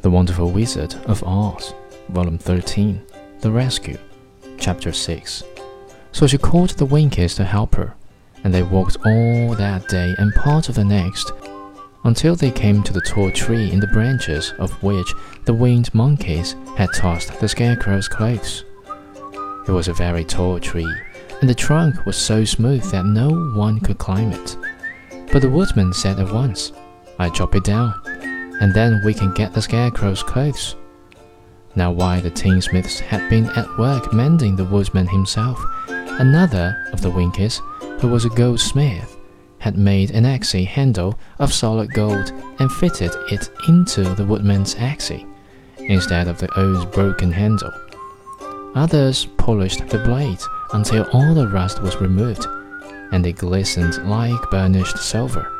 The Wonderful Wizard of Oz, Volume 13, The Rescue, Chapter 6. So she called the Winkies to help her, and they walked all that day and part of the next, until they came to the tall tree in the branches of which the winged monkeys had tossed the Scarecrow's clothes. It was a very tall tree, and the trunk was so smooth that no one could climb it. But the woodman said at once, I chop it down and then we can get the scarecrow's clothes. Now, while the tinsmiths had been at work mending the woodman himself, another of the Winkies, who was a goldsmith, had made an axe handle of solid gold and fitted it into the woodman's axe, instead of the old broken handle. Others polished the blades until all the rust was removed, and they glistened like burnished silver.